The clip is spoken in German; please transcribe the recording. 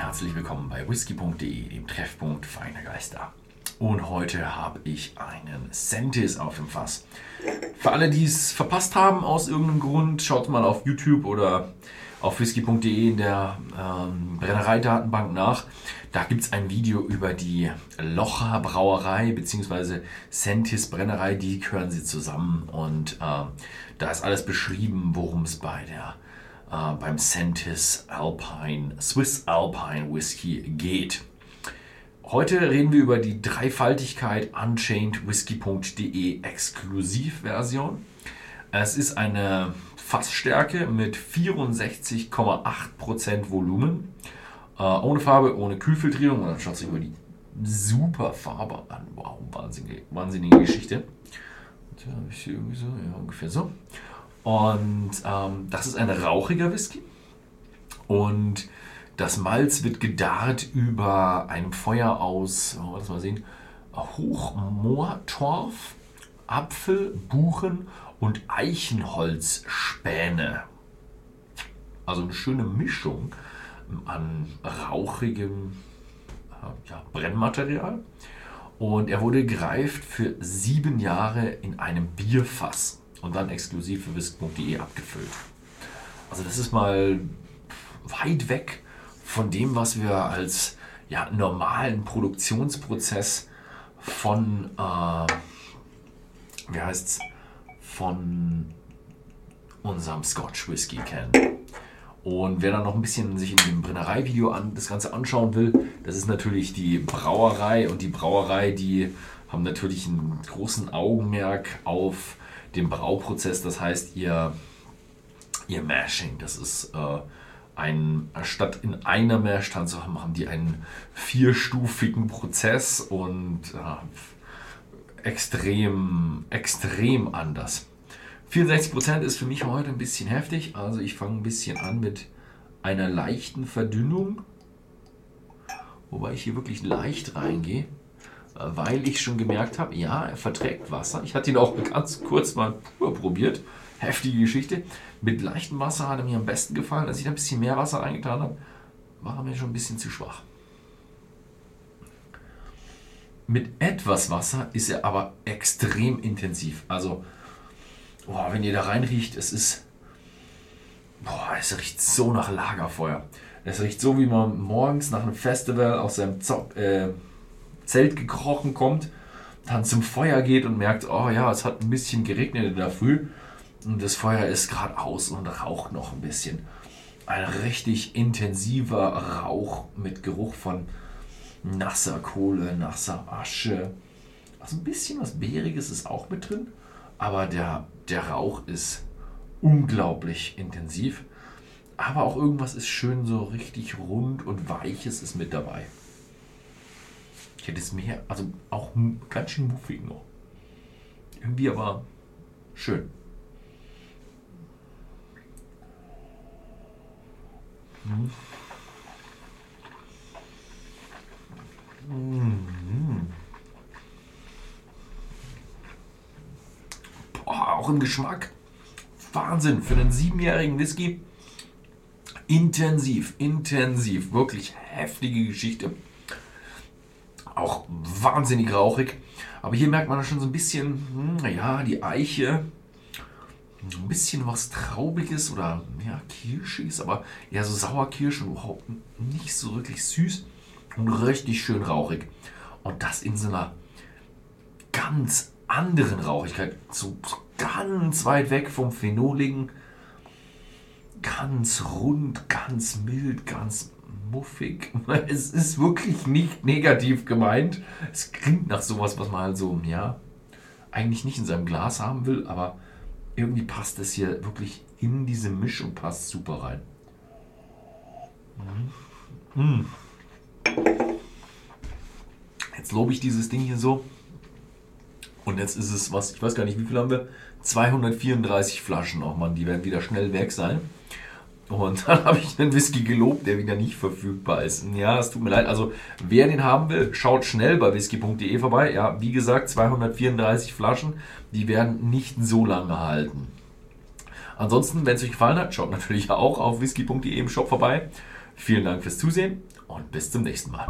herzlich willkommen bei whisky.de, dem Treffpunkt feiner Geister. Und heute habe ich einen Sentis auf dem Fass. Für alle, die es verpasst haben aus irgendeinem Grund, schaut mal auf YouTube oder auf whisky.de in der ähm, Brennereidatenbank nach. Da gibt es ein Video über die Locher Brauerei bzw. Sentis Brennerei. Die gehören sie zusammen und äh, da ist alles beschrieben, worum es bei der äh, beim Sentis Alpine Swiss Alpine Whisky geht. Heute reden wir über die Dreifaltigkeit Unchained Whisky.de Exklusivversion. Es ist eine Fassstärke mit 64,8% Volumen. Äh, ohne Farbe, ohne Kühlfiltrierung. Und dann schaut sich über die super Farbe an. Wow, wahnsinnige, wahnsinnige Geschichte. Und ich irgendwie so, ja, ungefähr so. Und ähm, das ist ein rauchiger Whisky. Und das Malz wird gedarrt über einem Feuer aus, oh, lass mal sehen, Hochmoortorf, Apfel, Buchen und Eichenholzspäne. Also eine schöne Mischung an rauchigem ja, Brennmaterial. Und er wurde gereift für sieben Jahre in einem Bierfass und dann exklusiv für whisk.de abgefüllt. Also das ist mal weit weg von dem, was wir als ja, normalen Produktionsprozess von, äh, wie heißt's, von unserem Scotch Whisky kennen. Und wer dann noch ein bisschen sich in dem Brennerei-Video an, das Ganze anschauen will, das ist natürlich die Brauerei. Und die Brauerei, die haben natürlich einen großen Augenmerk auf den Brauprozess. Das heißt, ihr, ihr Mashing, das ist äh, ein, statt in einer haben, haben die einen vierstufigen Prozess und äh, extrem, extrem anders. 64% ist für mich heute ein bisschen heftig, also ich fange ein bisschen an mit einer leichten Verdünnung, wobei ich hier wirklich leicht reingehe, weil ich schon gemerkt habe, ja, er verträgt Wasser. Ich hatte ihn auch ganz kurz mal pur probiert, heftige Geschichte. Mit leichtem Wasser hat er mir am besten gefallen. Als ich da ein bisschen mehr Wasser reingetan habe, war er mir schon ein bisschen zu schwach. Mit etwas Wasser ist er aber extrem intensiv. Also, boah, wenn ihr da reinriecht, es ist. Boah, es riecht so nach Lagerfeuer. Es riecht so, wie man morgens nach einem Festival aus seinem Zo äh, Zelt gekrochen kommt, dann zum Feuer geht und merkt, oh ja, es hat ein bisschen geregnet in der Früh und das Feuer ist gerade aus und raucht noch ein bisschen. Ein richtig intensiver Rauch mit Geruch von nasser Kohle, nasser Asche. Also ein bisschen was Beeriges ist auch mit drin, aber der, der Rauch ist unglaublich intensiv. Aber auch irgendwas ist schön so richtig rund und weiches ist mit dabei. Ich hätte es mehr, also auch ganz schön muffig noch. Irgendwie aber schön. Mhm. Boah, auch im Geschmack. Wahnsinn. Für einen siebenjährigen Whisky. Intensiv, intensiv. Wirklich heftige Geschichte. Auch wahnsinnig rauchig. Aber hier merkt man schon so ein bisschen, hm, ja, die Eiche ein bisschen was Traubiges oder ja, Kirschiges, aber eher so Sauerkirsche und überhaupt nicht so wirklich süß und richtig schön rauchig. Und das in so einer ganz anderen Rauchigkeit, so, so ganz weit weg vom Phenoligen, ganz rund, ganz mild, ganz muffig. Es ist wirklich nicht negativ gemeint. Es klingt nach sowas, was man halt so, ja, eigentlich nicht in seinem Glas haben will, aber irgendwie passt es hier wirklich in diese Mischung, passt super rein. Mm. Jetzt lobe ich dieses Ding hier so. Und jetzt ist es was, ich weiß gar nicht, wie viel haben wir? 234 Flaschen. Oh man, die werden wieder schnell weg sein. Und dann habe ich einen Whisky gelobt, der wieder nicht verfügbar ist. Ja, es tut mir leid. Also, wer den haben will, schaut schnell bei whisky.de vorbei. Ja, wie gesagt, 234 Flaschen. Die werden nicht so lange halten. Ansonsten, wenn es euch gefallen hat, schaut natürlich auch auf whisky.de im Shop vorbei. Vielen Dank fürs Zusehen und bis zum nächsten Mal.